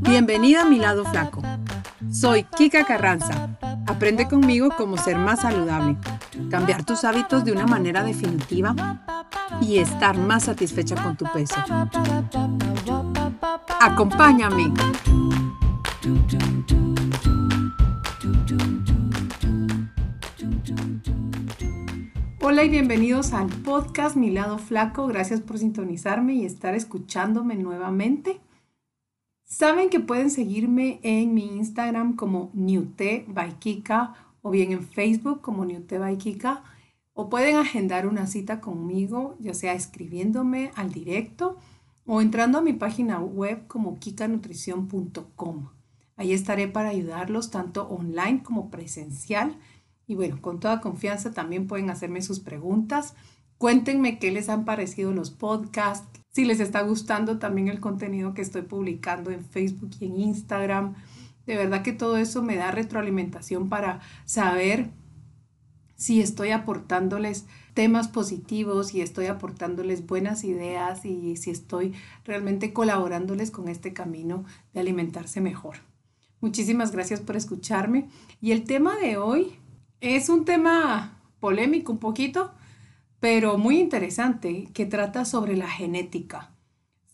Bienvenida a mi lado flaco. Soy Kika Carranza. Aprende conmigo cómo ser más saludable, cambiar tus hábitos de una manera definitiva y estar más satisfecha con tu peso. Acompáñame. Hola y bienvenidos al podcast Mi lado flaco. Gracias por sintonizarme y estar escuchándome nuevamente. Saben que pueden seguirme en mi Instagram como Newte o bien en Facebook como Newte o pueden agendar una cita conmigo, ya sea escribiéndome al directo o entrando a mi página web como kikanutrición.com. Ahí estaré para ayudarlos tanto online como presencial. Y bueno, con toda confianza también pueden hacerme sus preguntas. Cuéntenme qué les han parecido los podcasts, si les está gustando también el contenido que estoy publicando en Facebook y en Instagram. De verdad que todo eso me da retroalimentación para saber si estoy aportándoles temas positivos y estoy aportándoles buenas ideas y si estoy realmente colaborándoles con este camino de alimentarse mejor. Muchísimas gracias por escucharme. Y el tema de hoy es un tema polémico un poquito, pero muy interesante, que trata sobre la genética.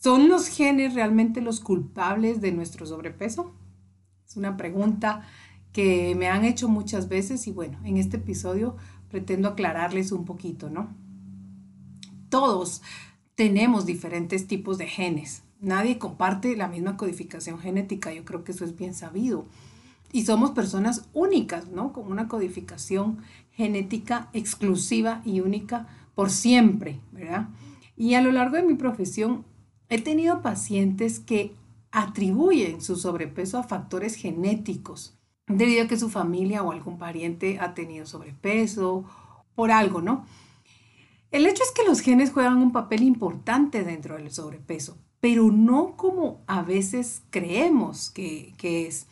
¿Son los genes realmente los culpables de nuestro sobrepeso? Es una pregunta que me han hecho muchas veces y bueno, en este episodio pretendo aclararles un poquito, ¿no? Todos tenemos diferentes tipos de genes. Nadie comparte la misma codificación genética, yo creo que eso es bien sabido. Y somos personas únicas, ¿no? Con una codificación genética exclusiva y única por siempre, ¿verdad? Y a lo largo de mi profesión he tenido pacientes que atribuyen su sobrepeso a factores genéticos debido a que su familia o algún pariente ha tenido sobrepeso, por algo, ¿no? El hecho es que los genes juegan un papel importante dentro del sobrepeso, pero no como a veces creemos que, es.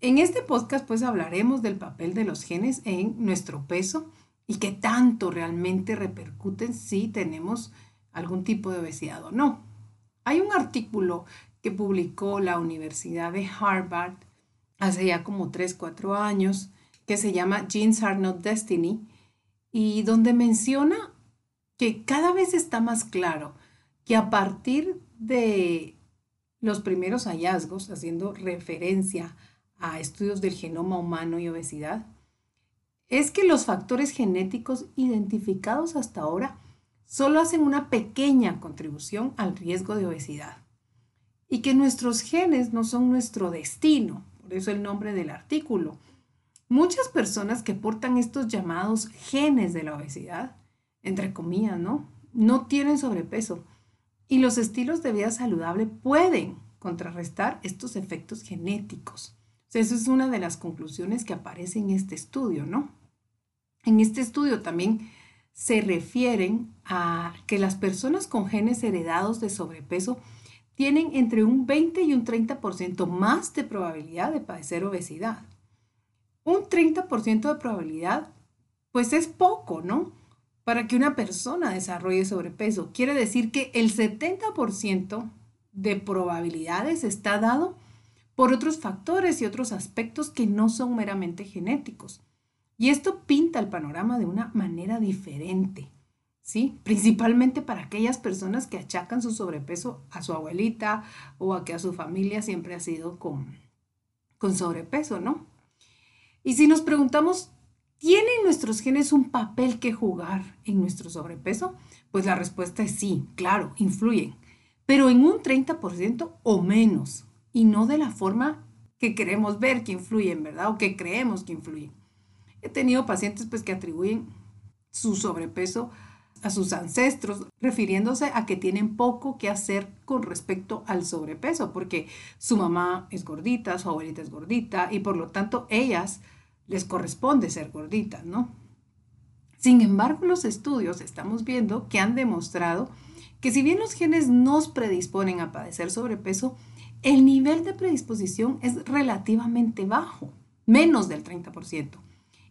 En este podcast pues hablaremos del papel de los genes en nuestro peso y qué tanto realmente repercuten si tenemos algún tipo de obesidad o no. Hay un artículo que publicó la Universidad de Harvard hace ya como 3, 4 años, que se llama Genes Are Not Destiny, y donde menciona que cada vez está más claro que a partir de los primeros hallazgos, haciendo referencia a estudios del genoma humano y obesidad, es que los factores genéticos identificados hasta ahora solo hacen una pequeña contribución al riesgo de obesidad y que nuestros genes no son nuestro destino, por eso el nombre del artículo. Muchas personas que portan estos llamados genes de la obesidad, entre comillas, ¿no? No tienen sobrepeso y los estilos de vida saludable pueden contrarrestar estos efectos genéticos. O eso es una de las conclusiones que aparece en este estudio, ¿no? En este estudio también se refieren a que las personas con genes heredados de sobrepeso tienen entre un 20 y un 30% más de probabilidad de padecer obesidad. Un 30% de probabilidad, pues es poco, ¿no? Para que una persona desarrolle sobrepeso. Quiere decir que el 70% de probabilidades está dado por otros factores y otros aspectos que no son meramente genéticos. Y esto pinta el panorama de una manera diferente. ¿sí? Principalmente para aquellas personas que achacan su sobrepeso a su abuelita o a que a su familia siempre ha sido con, con sobrepeso, ¿no? Y si nos preguntamos, ¿tienen nuestros genes un papel que jugar en nuestro sobrepeso? Pues la respuesta es sí, claro, influyen, pero en un 30% o menos, y no de la forma que queremos ver que influyen, ¿verdad? O que creemos que influyen. He tenido pacientes pues que atribuyen su sobrepeso a sus ancestros, refiriéndose a que tienen poco que hacer con respecto al sobrepeso, porque su mamá es gordita, su abuelita es gordita y por lo tanto ellas les corresponde ser gorditas, ¿no? Sin embargo, los estudios estamos viendo que han demostrado que si bien los genes nos predisponen a padecer sobrepeso, el nivel de predisposición es relativamente bajo, menos del 30%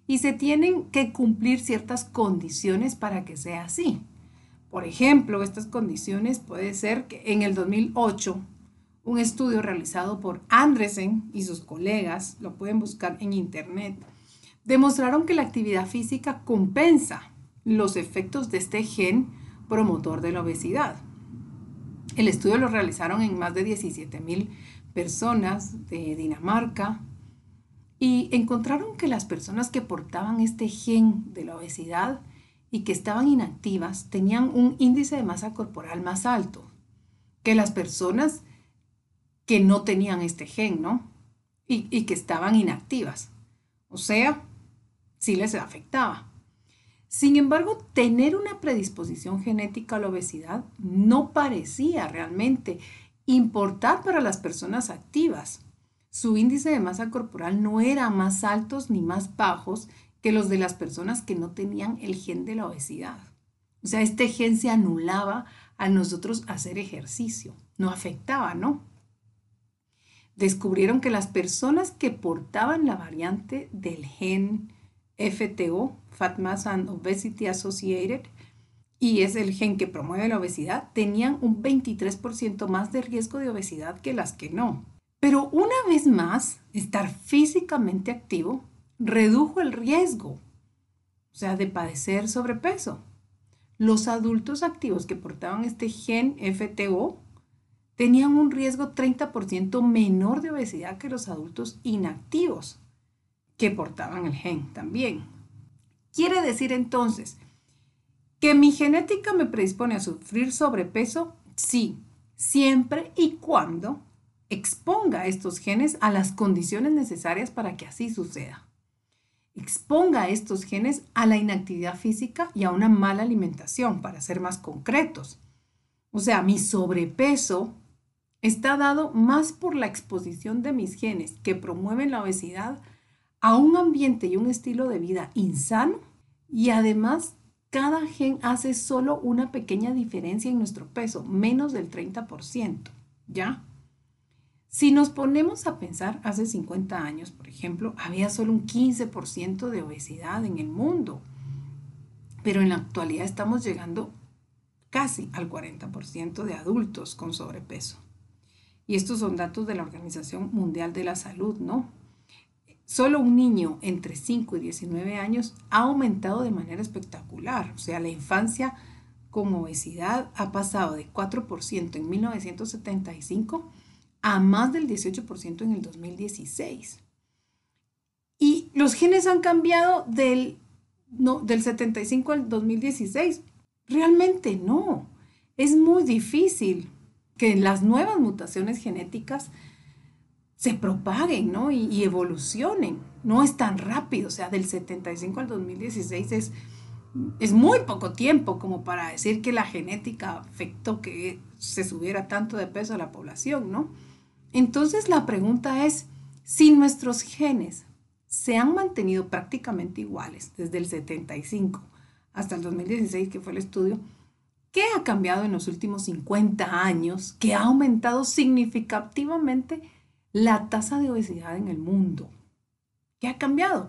y se tienen que cumplir ciertas condiciones para que sea así. Por ejemplo, estas condiciones puede ser que en el 2008 un estudio realizado por Andresen y sus colegas, lo pueden buscar en internet, demostraron que la actividad física compensa los efectos de este gen promotor de la obesidad. El estudio lo realizaron en más de 17 mil personas de Dinamarca y encontraron que las personas que portaban este gen de la obesidad y que estaban inactivas tenían un índice de masa corporal más alto que las personas que no tenían este gen, ¿no? Y, que estaban inactivas. O sea, sí les afectaba. Sin embargo, tener una predisposición genética a la obesidad no parecía realmente importar para las personas activas. Su índice de masa corporal no era más altos ni más bajos que los de las personas que no tenían el gen de la obesidad. O sea, este gen se anulaba a nosotros hacer ejercicio, no afectaba, ¿no? Descubrieron que las personas que portaban la variante del gen FTO, Fat Mass and Obesity Associated, y es el gen que promueve la obesidad, tenían un 23% más de riesgo de obesidad que las que no. Pero una vez más, estar físicamente activo redujo el riesgo, o sea, de padecer sobrepeso. Los adultos activos que portaban este gen FTO tenían un riesgo 30% menor de obesidad que los adultos inactivos que portaban el gen también. Quiere decir entonces que mi genética me predispone a sufrir sobrepeso, sí, siempre y cuando exponga estos genes a las condiciones necesarias para que así suceda. Exponga estos genes a la inactividad física y a una mala alimentación, para ser más concretos. O sea, mi sobrepeso está dado más por la exposición de mis genes que promueven la obesidad a un ambiente y un estilo de vida insano y además cada gen hace solo una pequeña diferencia en nuestro peso, menos del 30%, ¿ya? Si nos ponemos a pensar, hace 50 años, por ejemplo, había solo un 15% de obesidad en el mundo, pero en la actualidad estamos llegando casi al 40% de adultos con sobrepeso. Y estos son datos de la Organización Mundial de la Salud, ¿no? Solo un niño entre 5 y 19 años ha aumentado de manera espectacular. O sea, la infancia con obesidad ha pasado de 4% en 1975 a más del 18% en el 2016. Y los genes han cambiado del, no, del 75 al 2016. Realmente no. Es muy difícil que las nuevas mutaciones genéticas se propaguen ¿no? y, evolucionen. No es tan rápido, o sea, del 75 al 2016 es, es muy poco tiempo como para decir que la genética afectó que se subiera tanto de peso a la población, ¿no? Entonces la pregunta es, si nuestros genes se han mantenido prácticamente iguales desde el 75 hasta el 2016, que fue el estudio, ¿qué ha cambiado en los últimos 50 años que ha aumentado significativamente la tasa de obesidad en el mundo. ¿Qué ha cambiado?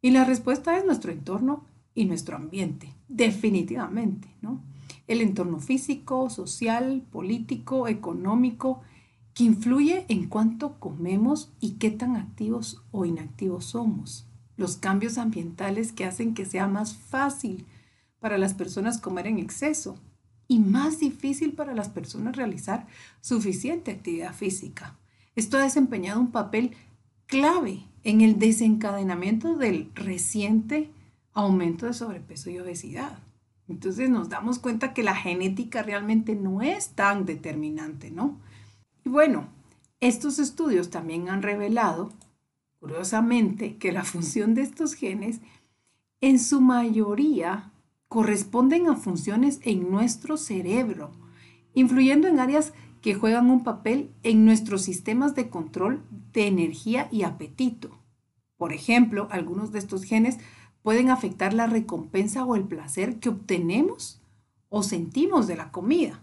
Y la respuesta es nuestro entorno y nuestro ambiente, definitivamente, ¿no? El entorno físico, social, político, económico, que influye en cuánto comemos y qué tan activos o inactivos somos. Los cambios ambientales que hacen que sea más fácil para las personas comer en exceso y más difícil para las personas realizar suficiente actividad física. Esto ha desempeñado un papel clave en el desencadenamiento del reciente aumento de sobrepeso y obesidad. Entonces nos damos cuenta que la genética realmente no es tan determinante, ¿no? Y bueno, estos estudios también han revelado, curiosamente, que la función de estos genes en su mayoría corresponden a funciones en nuestro cerebro, influyendo en áreas que juegan un papel en nuestros sistemas de control de energía y apetito. Por ejemplo, algunos de estos genes pueden afectar la recompensa o el placer que obtenemos o sentimos de la comida.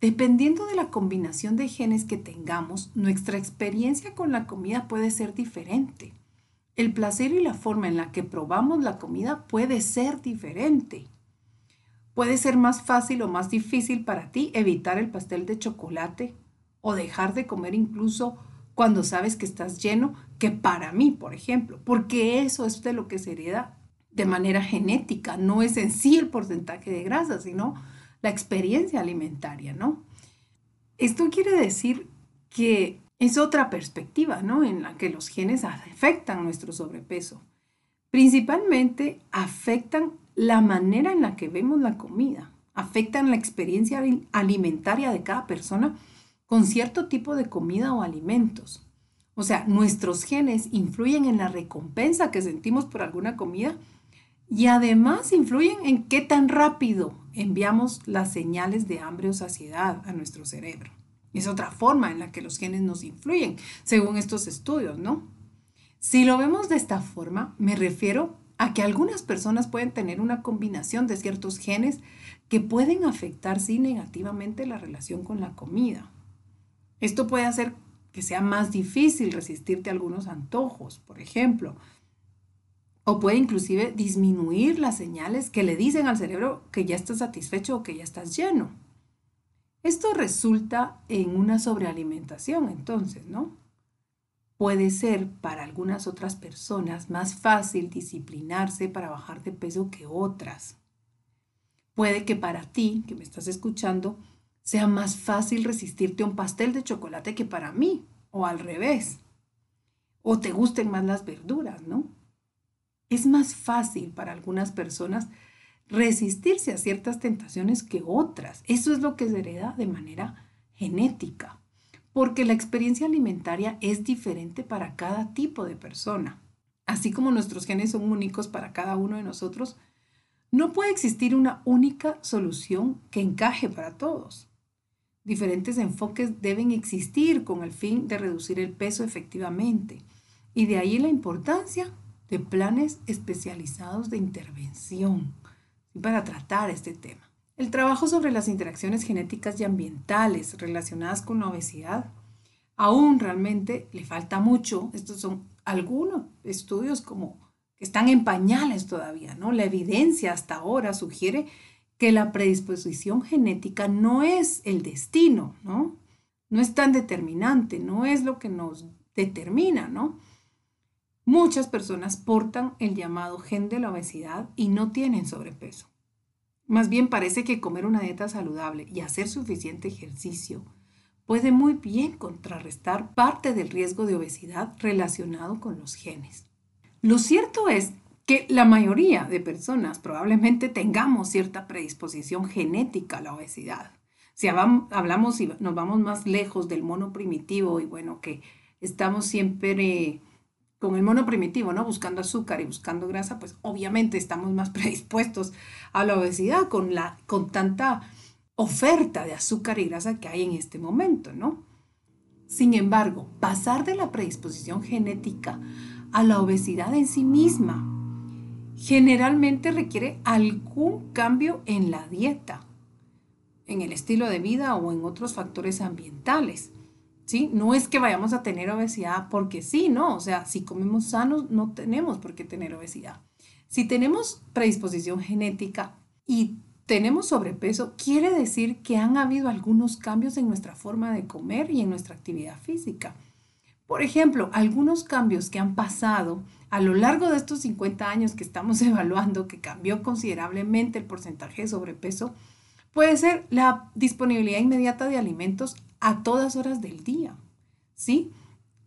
Dependiendo de la combinación de genes que tengamos, nuestra experiencia con la comida puede ser diferente. El placer y la forma en la que probamos la comida puede ser diferente. Puede ser más fácil o más difícil para ti evitar el pastel de chocolate o dejar de comer incluso cuando sabes que estás lleno que para mí, por ejemplo, porque eso es de lo que se hereda de manera genética, no es en sí el porcentaje de grasa, sino la experiencia alimentaria, ¿no? Esto quiere decir que es otra perspectiva, ¿no? En la que los genes afectan nuestro sobrepeso. Principalmente afectan la manera en la que vemos la comida, afectan la experiencia alimentaria de cada persona con cierto tipo de comida o alimentos. O sea, nuestros genes influyen en la recompensa que sentimos por alguna comida y además influyen en qué tan rápido enviamos las señales de hambre o saciedad a nuestro cerebro. Es otra forma en la que los genes nos influyen, según estos estudios, ¿no? Si lo vemos de esta forma, me refiero a que algunas personas pueden tener una combinación de ciertos genes que pueden afectar sí negativamente la relación con la comida. Esto puede hacer que sea más difícil resistirte a algunos antojos, por ejemplo, o puede inclusive disminuir las señales que le dicen al cerebro que ya estás satisfecho o que ya estás lleno. Esto resulta en una sobrealimentación, entonces, ¿no? Puede ser para algunas otras personas más fácil disciplinarse para bajar de peso que otras. Puede que para ti, que me estás escuchando, sea más fácil resistirte a un pastel de chocolate que para mí, o al revés. O te gusten más las verduras, ¿no? Es más fácil para algunas personas resistirse a ciertas tentaciones que otras. Eso es lo que se hereda de manera genética, porque la experiencia alimentaria es diferente para cada tipo de persona. Así como nuestros genes son únicos para cada uno de nosotros, no puede existir una única solución que encaje para todos. Diferentes enfoques deben existir con el fin de reducir el peso efectivamente, y de ahí la importancia de planes especializados de intervención para tratar este tema. El trabajo sobre las interacciones genéticas y ambientales relacionadas con la obesidad aún realmente le falta mucho. Estos son algunos estudios como que están en pañales todavía, ¿no? La evidencia hasta ahora sugiere que la predisposición genética no es el destino, ¿no? No es tan determinante, no es lo que nos determina, ¿no? Muchas personas portan el llamado gen de la obesidad y no tienen sobrepeso. Más bien parece que comer una dieta saludable y hacer suficiente ejercicio puede muy bien contrarrestar parte del riesgo de obesidad relacionado con los genes. Lo cierto es que la mayoría de personas probablemente tengamos cierta predisposición genética a la obesidad. Si hablamos y nos vamos más lejos del mono primitivo y bueno, que estamos siempre con el mono primitivo, ¿no? Buscando azúcar y buscando grasa, pues obviamente estamos más predispuestos a la obesidad con, la, con tanta oferta de azúcar y grasa que hay en este momento, ¿no? Sin embargo, pasar de la predisposición genética a la obesidad en sí misma generalmente requiere algún cambio en la dieta, en el estilo de vida o en otros factores ambientales. ¿Sí? No es que vayamos a tener obesidad porque sí, ¿no? O sea, si comemos sanos, no tenemos por qué tener obesidad. Si tenemos predisposición genética y tenemos sobrepeso, quiere decir que han habido algunos cambios en nuestra forma de comer y en nuestra actividad física. Por ejemplo, algunos cambios que han pasado a lo largo de estos 50 años que estamos evaluando, que cambió considerablemente el porcentaje de sobrepeso, puede ser la disponibilidad inmediata de alimentos a todas horas del día, ¿sí?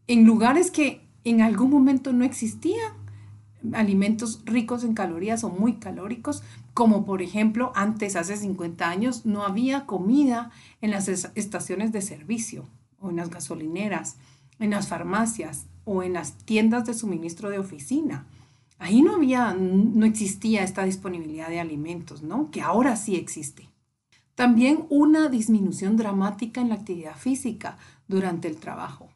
En lugares que en algún momento no existían alimentos ricos en calorías o muy calóricos, como por ejemplo antes, hace 50 años, no había comida en las estaciones de servicio o en las gasolineras, en las farmacias o en las tiendas de suministro de oficina. Ahí no había, no existía esta disponibilidad de alimentos, ¿no? Que ahora sí existe. También una disminución dramática en la actividad física durante el trabajo.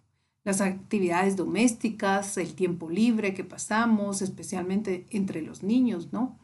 Las actividades domésticas, el tiempo libre que pasamos, especialmente entre los niños, ¿no?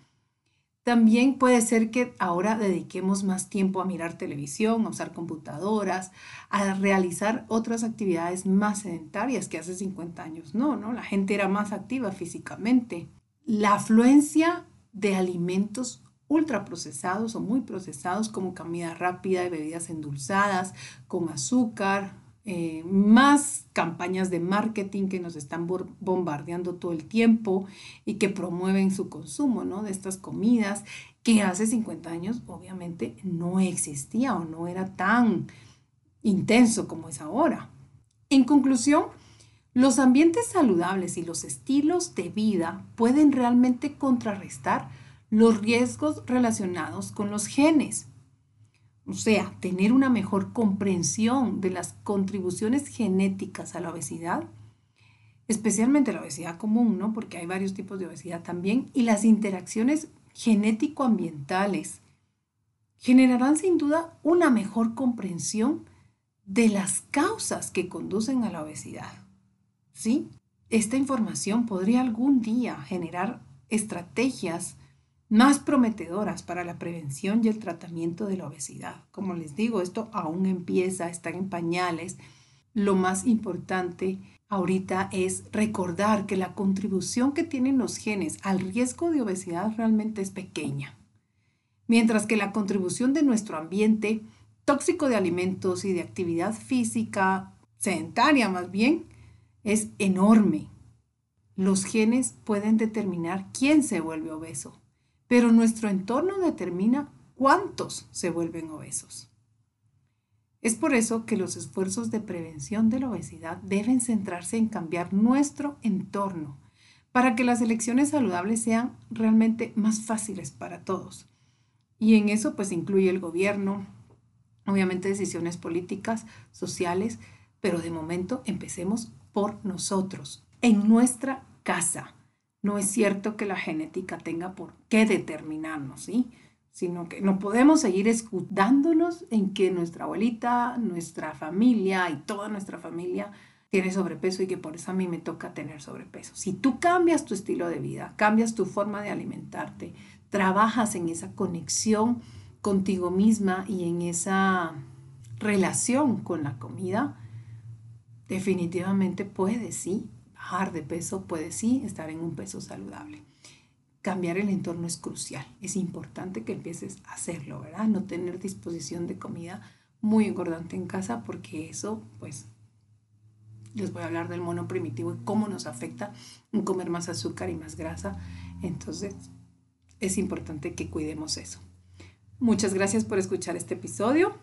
También puede ser que ahora dediquemos más tiempo a mirar televisión, a usar computadoras, a realizar otras actividades más sedentarias que hace 50 años. No, ¿no? La gente era más activa físicamente. La afluencia de alimentos ultraprocesados o muy procesados como comida rápida y bebidas endulzadas con azúcar, eh, más campañas de marketing que nos están bombardeando todo el tiempo y que promueven su consumo ¿no? de estas comidas que hace 50 años obviamente no existía o no era tan intenso como es ahora. En conclusión, los ambientes saludables y los estilos de vida pueden realmente contrarrestar los riesgos relacionados con los genes. O sea, tener una mejor comprensión de las contribuciones genéticas a la obesidad, especialmente la obesidad común, ¿no? Porque hay varios tipos de obesidad también, y las interacciones genético-ambientales generarán sin duda una mejor comprensión de las causas que conducen a la obesidad. ¿Sí? Esta información podría algún día generar estrategias más prometedoras para la prevención y el tratamiento de la obesidad. Como les digo, esto aún empieza, estar en pañales. Lo más importante ahorita es recordar que la contribución que tienen los genes al riesgo de obesidad realmente es pequeña, mientras que la contribución de nuestro ambiente tóxico de alimentos y de actividad física, sedentaria más bien, es enorme. Los genes pueden determinar quién se vuelve obeso pero nuestro entorno determina cuántos se vuelven obesos. Es por eso que los esfuerzos de prevención de la obesidad deben centrarse en cambiar nuestro entorno para que las elecciones saludables sean realmente más fáciles para todos. Y en eso pues incluye el gobierno, obviamente decisiones políticas, sociales, pero de momento empecemos por nosotros, en nuestra casa no es cierto que la genética tenga por qué determinarnos, ¿sí? Sino que no podemos seguir escudándonos en que nuestra abuelita, nuestra familia y toda nuestra familia tiene sobrepeso y que por eso a mí me toca tener sobrepeso. Si tú cambias tu estilo de vida, cambias tu forma de alimentarte, trabajas en esa conexión contigo misma y en esa relación con la comida, definitivamente puedes, sí, bajar de peso, puede sí estar en un peso saludable. Cambiar el entorno es crucial. Es importante que empieces a hacerlo, ¿verdad? No tener disposición de comida muy engordante en casa porque eso, pues, les voy a hablar del mono primitivo y cómo nos afecta comer más azúcar y más grasa. Entonces, es importante que cuidemos eso. Muchas gracias por escuchar este episodio.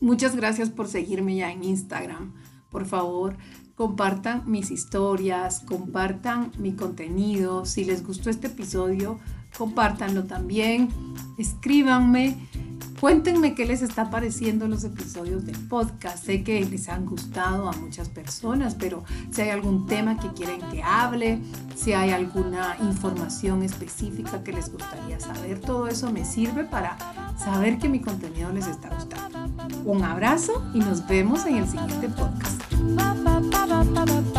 Muchas gracias por seguirme ya en Instagram. Por favor, compartan mis historias, compartan mi contenido. Si les gustó este episodio, compártanlo también. Escríbanme. Cuéntenme qué les está pareciendo los episodios del podcast. Sé que les han gustado a muchas personas, pero si hay algún tema que quieren que hable, si hay alguna información específica que les gustaría saber, todo eso me sirve para saber que mi contenido les está gustando. Un abrazo y nos vemos en el siguiente podcast. ba ba ba